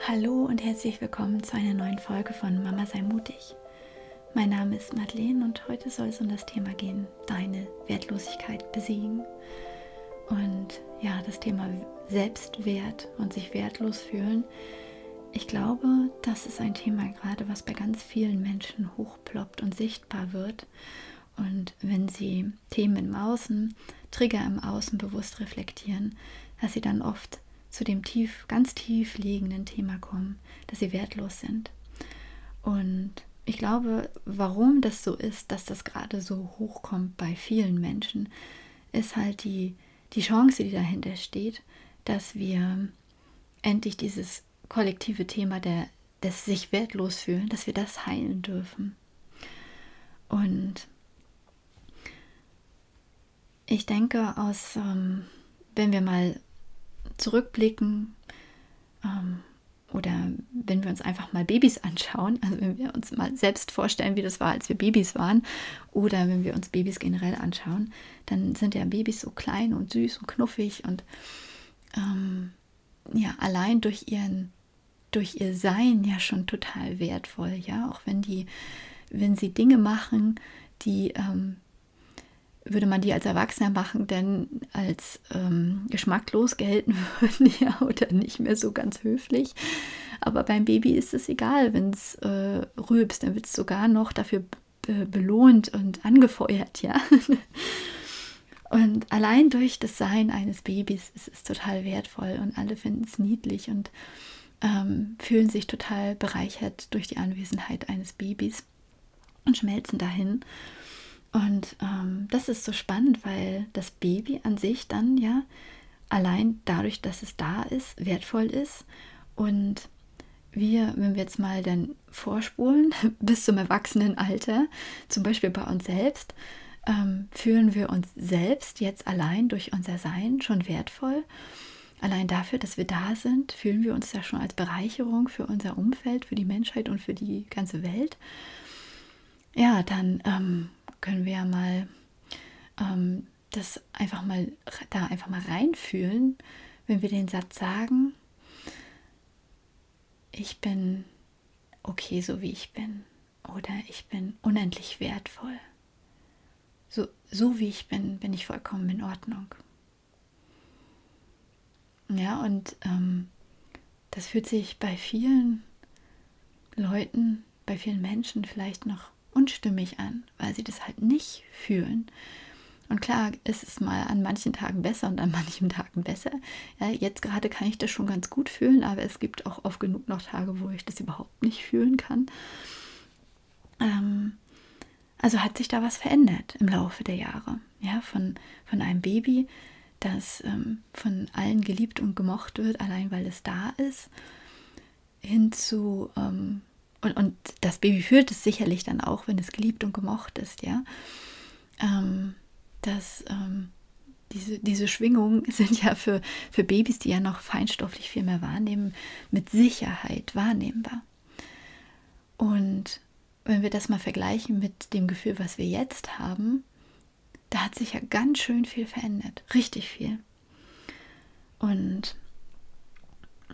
Hallo und herzlich willkommen zu einer neuen Folge von Mama sei mutig. Mein Name ist Madeleine und heute soll es um das Thema gehen, deine Wertlosigkeit besiegen. Und ja, das Thema Selbstwert und sich wertlos fühlen. Ich glaube, das ist ein Thema gerade, was bei ganz vielen Menschen hochploppt und sichtbar wird. Und wenn sie Themen im Außen, Trigger im Außen bewusst reflektieren, dass sie dann oft zu dem tief, ganz tief liegenden Thema kommen, dass sie wertlos sind. Und ich glaube, warum das so ist, dass das gerade so hochkommt bei vielen Menschen, ist halt die, die Chance, die dahinter steht, dass wir endlich dieses kollektive Thema der, des sich wertlos fühlen, dass wir das heilen dürfen. Und ich denke, aus, ähm, wenn wir mal zurückblicken ähm, oder wenn wir uns einfach mal Babys anschauen, also wenn wir uns mal selbst vorstellen, wie das war, als wir Babys waren, oder wenn wir uns Babys generell anschauen, dann sind ja Babys so klein und süß und knuffig und ähm, ja, allein durch ihren durch ihr Sein ja schon total wertvoll, ja, auch wenn die, wenn sie Dinge machen, die ähm, würde man die als Erwachsener machen, denn als ähm, geschmacklos gelten würden, ja, oder nicht mehr so ganz höflich. Aber beim Baby ist es egal, wenn es äh, rülpst, dann wird es sogar noch dafür be belohnt und angefeuert, ja. und allein durch das Sein eines Babys ist es total wertvoll und alle finden es niedlich und ähm, fühlen sich total bereichert durch die Anwesenheit eines Babys und schmelzen dahin. Und ähm, das ist so spannend, weil das Baby an sich dann ja allein dadurch, dass es da ist, wertvoll ist. Und wir, wenn wir jetzt mal dann vorspulen bis zum Erwachsenenalter, zum Beispiel bei uns selbst, ähm, fühlen wir uns selbst jetzt allein durch unser Sein schon wertvoll. Allein dafür, dass wir da sind, fühlen wir uns ja schon als Bereicherung für unser Umfeld, für die Menschheit und für die ganze Welt. Ja, dann ähm, können wir ja mal ähm, das einfach mal da einfach mal reinfühlen, wenn wir den Satz sagen, ich bin okay, so wie ich bin, oder ich bin unendlich wertvoll. So, so wie ich bin, bin ich vollkommen in Ordnung. Ja, und ähm, das fühlt sich bei vielen Leuten, bei vielen Menschen vielleicht noch unstimmig an, weil sie das halt nicht fühlen. Und klar ist es mal an manchen Tagen besser und an manchen Tagen besser. Ja, jetzt gerade kann ich das schon ganz gut fühlen, aber es gibt auch oft genug noch Tage, wo ich das überhaupt nicht fühlen kann. Ähm, also hat sich da was verändert im Laufe der Jahre. Ja, von, von einem Baby, das ähm, von allen geliebt und gemocht wird, allein weil es da ist, hin zu ähm, und, und das Baby fühlt es sicherlich dann auch, wenn es geliebt und gemocht ist, ja. Ähm, dass ähm, diese, diese Schwingungen sind ja für, für Babys, die ja noch feinstofflich viel mehr wahrnehmen, mit Sicherheit wahrnehmbar. Und wenn wir das mal vergleichen mit dem Gefühl, was wir jetzt haben, da hat sich ja ganz schön viel verändert. Richtig viel. Und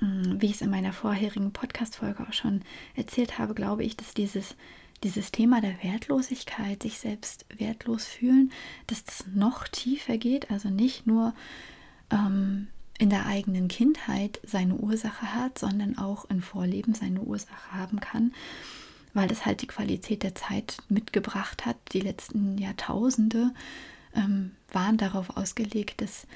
wie ich es in meiner vorherigen Podcast-Folge auch schon erzählt habe, glaube ich, dass dieses, dieses Thema der Wertlosigkeit, sich selbst wertlos fühlen, dass das noch tiefer geht, also nicht nur ähm, in der eigenen Kindheit seine Ursache hat, sondern auch im Vorleben seine Ursache haben kann, weil das halt die Qualität der Zeit mitgebracht hat. Die letzten Jahrtausende ähm, waren darauf ausgelegt, dass,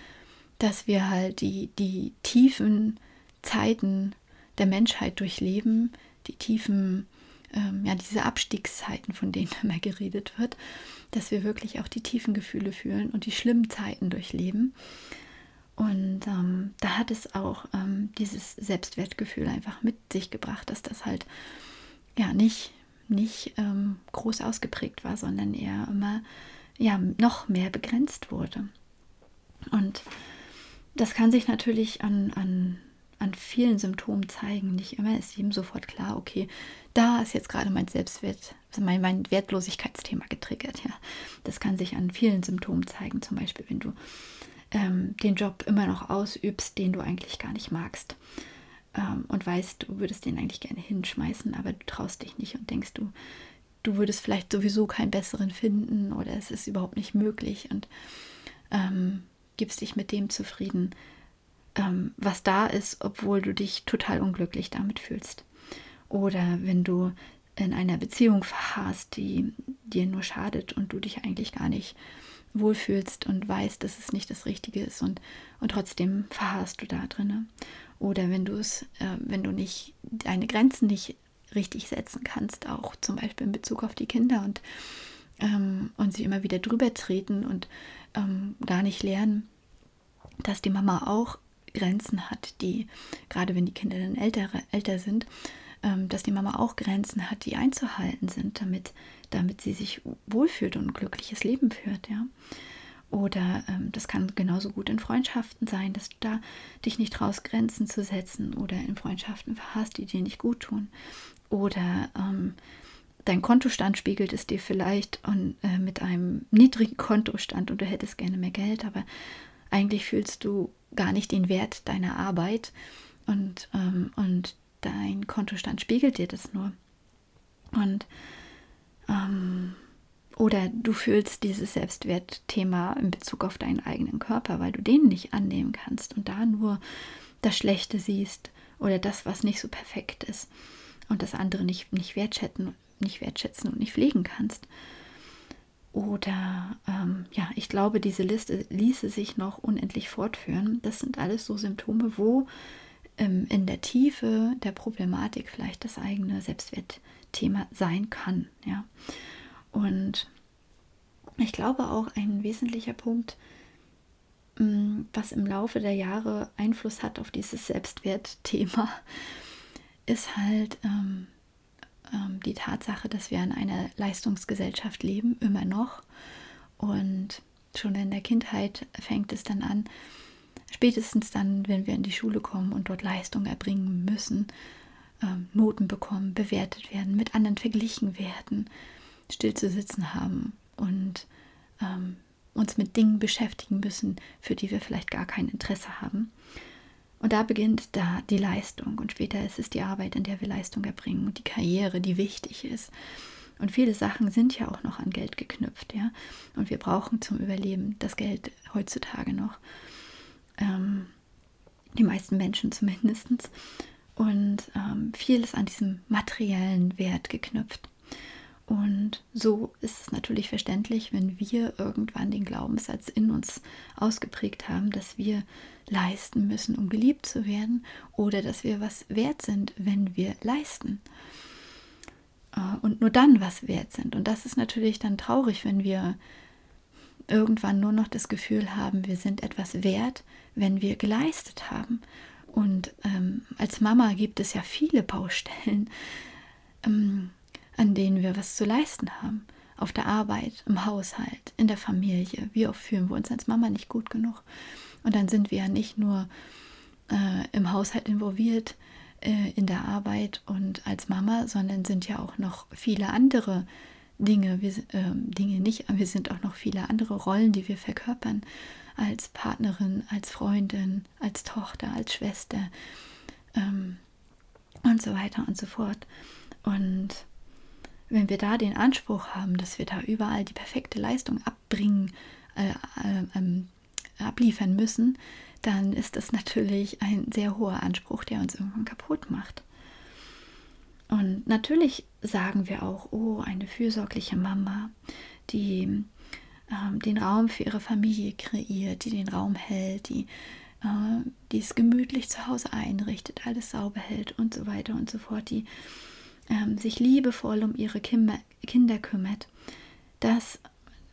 dass wir halt die, die tiefen Zeiten der Menschheit durchleben, die tiefen, ähm, ja, diese Abstiegszeiten, von denen immer geredet wird, dass wir wirklich auch die tiefen Gefühle fühlen und die schlimmen Zeiten durchleben. Und ähm, da hat es auch ähm, dieses Selbstwertgefühl einfach mit sich gebracht, dass das halt ja nicht, nicht ähm, groß ausgeprägt war, sondern eher immer ja, noch mehr begrenzt wurde. Und das kann sich natürlich an, an an vielen Symptomen zeigen. Nicht immer ist jedem sofort klar, okay, da ist jetzt gerade mein Selbstwert, mein, mein Wertlosigkeitsthema getriggert. Ja. Das kann sich an vielen Symptomen zeigen, zum Beispiel, wenn du ähm, den Job immer noch ausübst, den du eigentlich gar nicht magst. ähm, und weißt, du würdest den eigentlich gerne hinschmeißen, aber du traust dich nicht und denkst, du, du würdest vielleicht sowieso keinen besseren finden oder es ist überhaupt nicht möglich und ähm, gibst dich mit dem zufrieden, ähm, was da ist, obwohl du dich total unglücklich damit fühlst. Oder wenn du in einer Beziehung verharrst, die dir nur schadet und du dich eigentlich gar nicht wohlfühlst und weißt, dass es nicht das Richtige ist und, und trotzdem verharrst du da drin. Oder wenn du es, äh, wenn du nicht deine Grenzen nicht richtig setzen kannst, auch zum Beispiel in Bezug auf die Kinder und, ähm, und sie immer wieder drüber treten und ähm, gar nicht lernen, dass die Mama auch Grenzen hat, die, gerade wenn die Kinder dann älter, älter sind, ähm, dass die Mama auch Grenzen hat, die einzuhalten sind, damit, damit sie sich wohlfühlt und ein glückliches Leben führt, ja. Oder ähm, das kann genauso gut in Freundschaften sein, dass du da dich nicht traust, Grenzen zu setzen oder in Freundschaften verhasst, die dir nicht gut tun. Oder ähm, dein Kontostand spiegelt es dir vielleicht und, äh, mit einem niedrigen Kontostand und du hättest gerne mehr Geld, aber eigentlich fühlst du gar nicht den Wert deiner Arbeit und, ähm, und dein Kontostand spiegelt dir das nur. Und ähm, oder du fühlst dieses Selbstwertthema in Bezug auf deinen eigenen Körper, weil du den nicht annehmen kannst und da nur das Schlechte siehst oder das, was nicht so perfekt ist und das andere nicht, nicht, wertschätzen, nicht wertschätzen und nicht pflegen kannst. Oder ähm, ja, ich glaube, diese Liste ließe sich noch unendlich fortführen. Das sind alles so Symptome, wo ähm, in der Tiefe der Problematik vielleicht das eigene Selbstwertthema sein kann. Ja. Und ich glaube auch ein wesentlicher Punkt, mm, was im Laufe der Jahre Einfluss hat auf dieses Selbstwertthema, ist halt ähm, ähm, die Tatsache, dass wir in einer Leistungsgesellschaft leben, immer noch. Und schon in der Kindheit fängt es dann an, spätestens dann, wenn wir in die Schule kommen und dort Leistung erbringen müssen, ähm, Noten bekommen, bewertet werden, mit anderen verglichen werden, still zu sitzen haben und ähm, uns mit Dingen beschäftigen müssen, für die wir vielleicht gar kein Interesse haben. Und da beginnt da die Leistung und später ist es die Arbeit, in der wir Leistung erbringen und die Karriere, die wichtig ist. Und viele Sachen sind ja auch noch an Geld geknüpft, ja. Und wir brauchen zum Überleben das Geld heutzutage noch. Ähm, die meisten Menschen zumindest. Und ähm, viel ist an diesem materiellen Wert geknüpft. Und so ist es natürlich verständlich, wenn wir irgendwann den Glaubenssatz in uns ausgeprägt haben, dass wir leisten müssen, um geliebt zu werden, oder dass wir was wert sind, wenn wir leisten. Äh, und nur dann was wert sind. Und das ist natürlich dann traurig, wenn wir irgendwann nur noch das Gefühl haben, wir sind etwas wert, wenn wir geleistet haben. Und ähm, als Mama gibt es ja viele Baustellen, ähm, an denen wir was zu leisten haben. Auf der Arbeit, im Haushalt, in der Familie. Wie oft fühlen wir uns als Mama nicht gut genug? Und dann sind wir ja nicht nur äh, im Haushalt involviert, äh, in der Arbeit und als Mama, sondern sind ja auch noch viele andere Dinge, wir, äh, Dinge nicht, wir sind auch noch viele andere Rollen, die wir verkörpern als Partnerin, als Freundin, als Tochter, als Schwester ähm, und so weiter und so fort. Und wenn wir da den Anspruch haben, dass wir da überall die perfekte Leistung abbringen, äh, äh, ähm, abliefern müssen, dann ist das natürlich ein sehr hoher Anspruch, der uns irgendwann kaputt macht. Und natürlich sagen wir auch, oh, eine fürsorgliche Mama, die ähm, den Raum für ihre Familie kreiert, die den Raum hält, die, äh, es gemütlich zu Hause einrichtet, alles sauber hält und so weiter und so fort, die ähm, sich liebevoll um ihre Kinder, Kinder kümmert, dass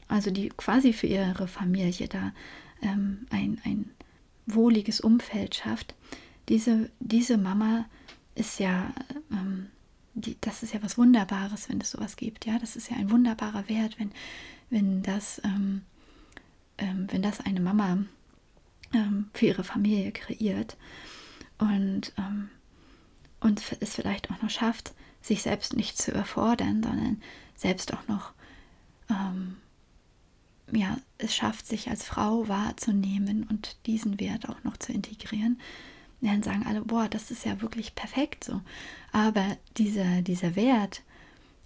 also die quasi für ihre Familie da ähm, ein, ein wohliges Umfeld schafft. Diese, diese Mama ist ja ähm, die, das ist ja was Wunderbares, wenn es sowas gibt. Ja, das ist ja ein wunderbarer Wert, wenn, wenn das, ähm, ähm, wenn das eine Mama ähm, für ihre Familie kreiert und, ähm, und es vielleicht auch noch schafft, sich selbst nicht zu überfordern, sondern selbst auch noch ähm, ja, es schafft, sich als Frau wahrzunehmen und diesen Wert auch noch zu integrieren, dann sagen alle, boah, das ist ja wirklich perfekt so. Aber dieser, dieser Wert,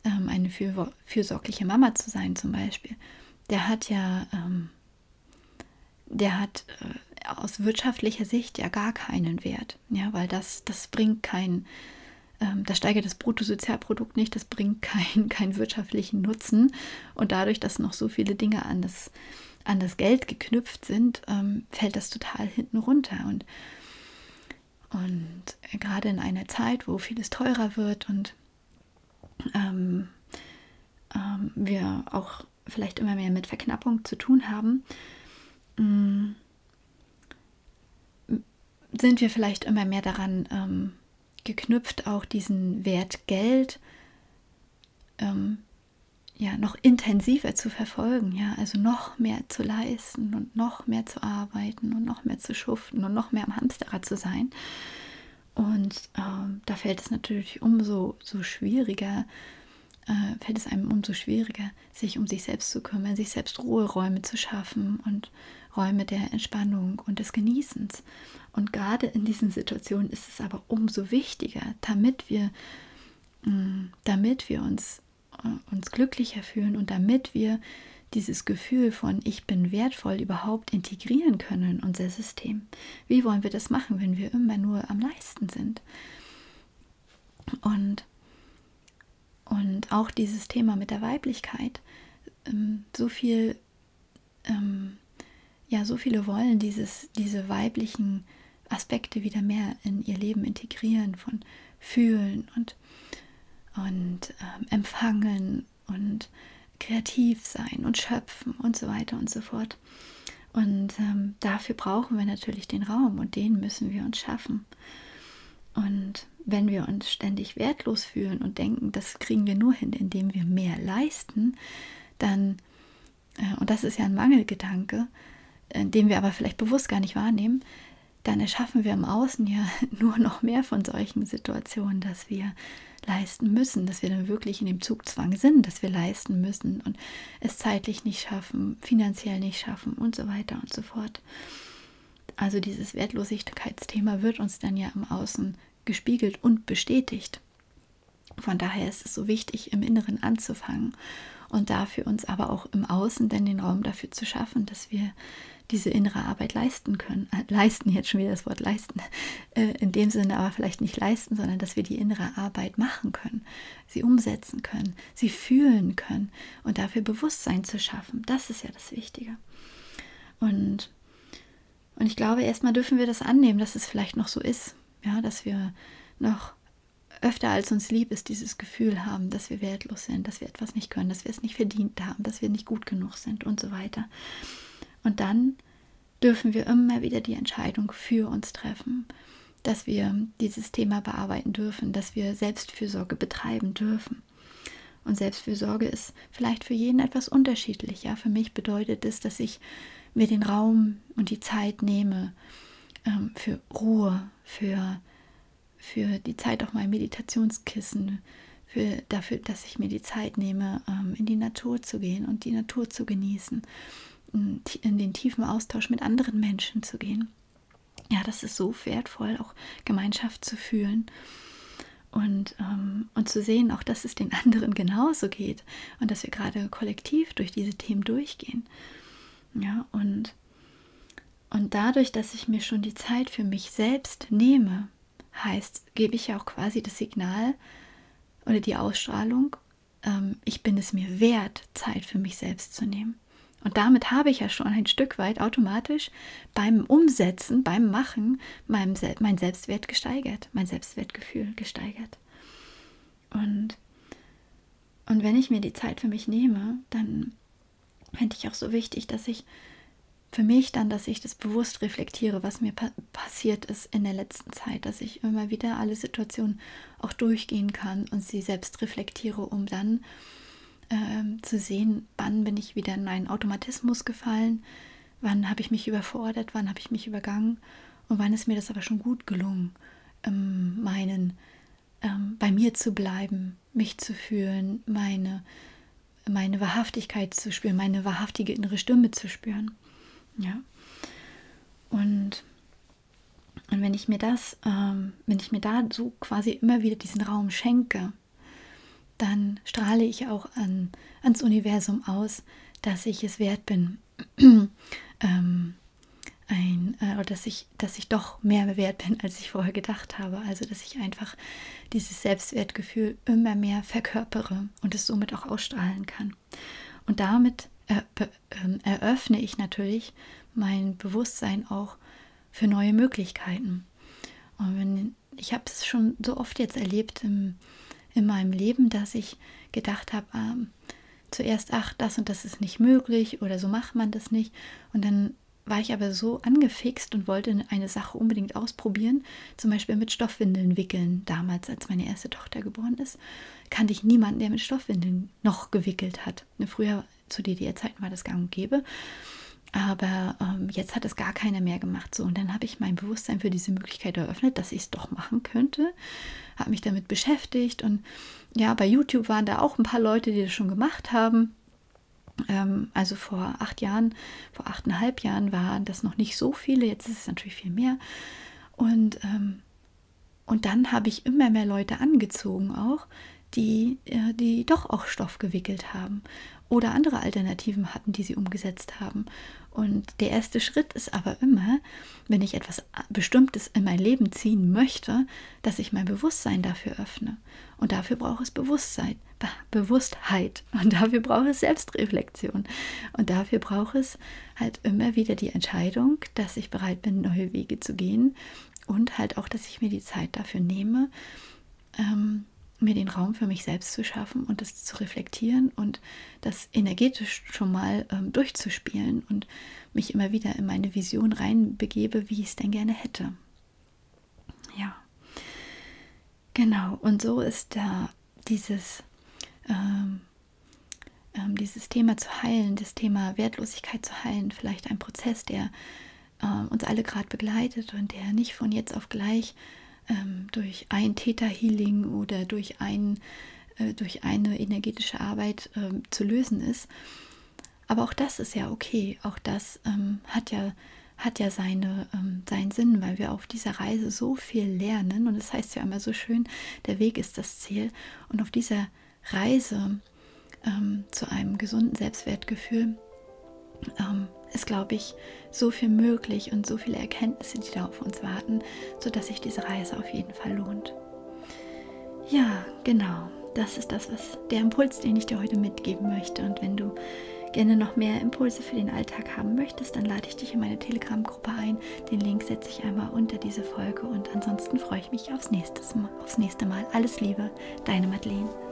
ähm, eine für, fürsorgliche Mama zu sein zum Beispiel, der hat ja, ähm, der hat äh, aus wirtschaftlicher Sicht ja gar keinen Wert, ja, weil das, das bringt kein, ähm, das steigert das Bruttosozialprodukt nicht, das bringt keinen kein wirtschaftlichen Nutzen. Und dadurch, dass noch so viele Dinge an das, an das Geld geknüpft sind, ähm, fällt das total hinten runter. Und und gerade in einer Zeit, wo vieles teurer wird und ähm, ähm, wir auch vielleicht immer mehr mit Verknappung zu tun haben, mm, sind wir vielleicht immer mehr daran ähm, geknüpft, auch diesen Wert Geld ähm, ja noch intensiver zu verfolgen, ja, also noch mehr zu leisten und noch mehr zu arbeiten und noch mehr zu schuften und noch mehr am Hamsterrad zu sein. Und ähm, da fällt es natürlich umso so schwieriger, äh, fällt es einem umso schwieriger, sich um sich selbst zu kümmern, sich selbst Ruheräume zu schaffen und Räume der Entspannung und des Genießens. Und gerade in diesen Situationen ist es aber umso wichtiger, damit wir, mh, mm, damit wir uns uns glücklicher fühlen und damit wir dieses Gefühl von ich bin wertvoll überhaupt integrieren können in unser System. Wie wollen wir das machen, wenn wir immer nur am Leisten sind? Und, und auch dieses Thema mit der Weiblichkeit, ähm, so viel, ähm, ja, so viele wollen dieses, diese weiblichen Aspekte wieder mehr in ihr Leben integrieren, von fühlen und und ähm, empfangen und kreativ sein und schöpfen und so weiter und so fort. Und ähm, dafür brauchen wir natürlich den Raum und den müssen wir uns schaffen. Und wenn wir uns ständig wertlos fühlen und denken, das kriegen wir nur hin, indem wir mehr leisten, dann, äh, und das ist ja ein Mangelgedanke, äh, den wir aber vielleicht bewusst gar nicht wahrnehmen, dann erschaffen wir im Außen ja nur noch mehr von solchen Situationen, dass wir leisten müssen, dass wir dann wirklich in dem Zugzwang sind, dass wir leisten müssen und es zeitlich nicht schaffen, finanziell nicht schaffen und so weiter und so fort. Also dieses Wertlosigkeitsthema wird uns dann ja im Außen gespiegelt und bestätigt. Von daher ist es so wichtig, im Inneren anzufangen und dafür uns aber auch im Außen dann den Raum dafür zu schaffen, dass wir diese innere Arbeit leisten können. Äh, leisten, jetzt schon wieder das Wort leisten. Äh, in dem Sinne aber vielleicht nicht leisten, sondern dass wir die innere Arbeit machen können, sie umsetzen können, sie fühlen können und dafür Bewusstsein zu schaffen. Das ist ja das Wichtige. Und, und ich glaube, erstmal dürfen wir das annehmen, dass es vielleicht noch so ist. Ja, dass wir noch öfter als uns lieb ist, dieses Gefühl haben, dass wir wertlos sind, dass wir etwas nicht können, dass wir es nicht verdient haben, dass wir nicht gut genug sind und so weiter. Und dann dürfen wir immer wieder die Entscheidung für uns treffen, dass wir dieses Thema bearbeiten dürfen, dass wir Selbstfürsorge betreiben dürfen. Und Selbstfürsorge ist vielleicht für jeden etwas unterschiedlich. Ja, für mich bedeutet es, dass ich mir den Raum und die Zeit nehme ähm, für Ruhe, für, für die Zeit auf meinem Meditationskissen, für, dafür, dass ich mir die Zeit nehme, ähm, in die Natur zu gehen und die Natur zu genießen in den tiefen Austausch mit anderen Menschen zu gehen. Ja, das ist so wertvoll, auch Gemeinschaft zu fühlen und, ähm, und zu sehen, auch dass es den anderen genauso geht und dass wir gerade kollektiv durch diese Themen durchgehen. Ja, und, und dadurch, dass ich mir schon die Zeit für mich selbst nehme, heißt, gebe ich ja auch quasi das Signal oder die Ausstrahlung, ähm, ich bin es mir wert, Zeit für mich selbst zu nehmen. Und damit habe ich ja schon ein Stück weit automatisch beim Umsetzen, beim Machen mein, mein Selbstwert gesteigert, mein Selbstwertgefühl gesteigert. Und, und wenn ich mir die Zeit für mich nehme, dann fände ich auch so wichtig, dass ich für mich dann, dass ich das bewusst reflektiere, was mir pa passiert ist in der letzten Zeit, dass ich immer wieder alle Situationen auch durchgehen kann und sie selbst reflektiere, um dann ähm, zu sehen, wann bin ich wieder in einen Automatismus gefallen, wann habe ich mich überfordert, wann habe ich mich übergangen und wann ist mir das aber schon gut gelungen, ähm, meinen, ähm, bei mir zu bleiben, mich zu fühlen, meine, meine Wahrhaftigkeit zu spüren, meine wahrhaftige innere Stimme zu spüren. Ja. Und, Und wenn ich mir das, ähm, wenn ich mir da so quasi immer wieder diesen Raum schenke, dann strahle ich auch an, ans Universum aus, dass ich es wert bin, ähm, ein, äh, oder dass ich, dass ich doch mehr wert bin, als ich vorher gedacht habe. Also dass ich einfach dieses Selbstwertgefühl immer mehr verkörpere und es somit auch ausstrahlen kann. Und damit eröffne ich natürlich mein Bewusstsein auch für neue Möglichkeiten. Und wenn, ich habe es schon so oft jetzt erlebt im, in meinem Leben, dass ich gedacht habe, ähm, zuerst, ach, das und das ist nicht möglich oder so macht man das nicht. Und dann war ich aber so angefixt und wollte eine Sache unbedingt ausprobieren, zum Beispiel mit Stoffwindeln wickeln. Damals, als meine erste Tochter geboren ist, kannte ich niemanden, der mit Stoffwindeln noch gewickelt hat. Früher zu DDR-Zeiten war das gang und gäbe. Aber ähm, jetzt hat es gar keiner mehr gemacht. So, und dann habe ich mein Bewusstsein für diese Möglichkeit eröffnet, dass ich es doch machen könnte. Habe mich damit beschäftigt und ja, bei YouTube waren da auch ein paar Leute, die das schon gemacht haben. Ähm, also vor acht Jahren, vor achteinhalb Jahren waren das noch nicht so viele, jetzt ist es natürlich viel mehr. Und, ähm, und dann habe ich immer mehr Leute angezogen auch, die, äh, die doch auch Stoff gewickelt haben oder andere Alternativen hatten, die sie umgesetzt haben. Und der erste Schritt ist aber immer, wenn ich etwas Bestimmtes in mein Leben ziehen möchte, dass ich mein Bewusstsein dafür öffne. Und dafür braucht es Bewusstsein, Bewusstheit. Und dafür braucht es Selbstreflexion. Und dafür braucht es halt immer wieder die Entscheidung, dass ich bereit bin, neue Wege zu gehen. Und halt auch, dass ich mir die Zeit dafür nehme, ähm, mir den Raum für mich selbst zu schaffen und das zu reflektieren und das energetisch schon mal ähm, durchzuspielen und mich immer wieder in meine Vision reinbegebe, wie ich es denn gerne hätte. Ja, genau. Und so ist da dieses, ähm, ähm, dieses Thema zu heilen, das Thema Wertlosigkeit zu heilen, vielleicht ein Prozess, der äh, uns alle gerade begleitet und der nicht von jetzt auf gleich ähm, durch ein Täter-Healing oder durch, ein, äh, durch eine energetische Arbeit ähm, zu lösen ist. Aber auch das ist ja okay. Auch das ähm, hat ja, hat ja seine, ähm, seinen Sinn, weil wir auf dieser Reise so viel lernen. Und es das heißt ja immer so schön, der Weg ist das Ziel. Und auf dieser Reise ähm, zu einem gesunden Selbstwertgefühl ähm, ist, glaube ich, so viel möglich und so viele Erkenntnisse, die da auf uns warten, sodass sich diese Reise auf jeden Fall lohnt. Ja, genau. Das ist das, was der Impuls, den ich dir heute mitgeben möchte. Und wenn du gerne noch mehr Impulse für den Alltag haben möchtest, dann lade ich dich in meine Telegram-Gruppe ein. Den Link setze ich einmal unter diese Folge und ansonsten freue ich mich aufs nächste Mal. Aufs nächste Mal. Alles Liebe, deine Madeleine.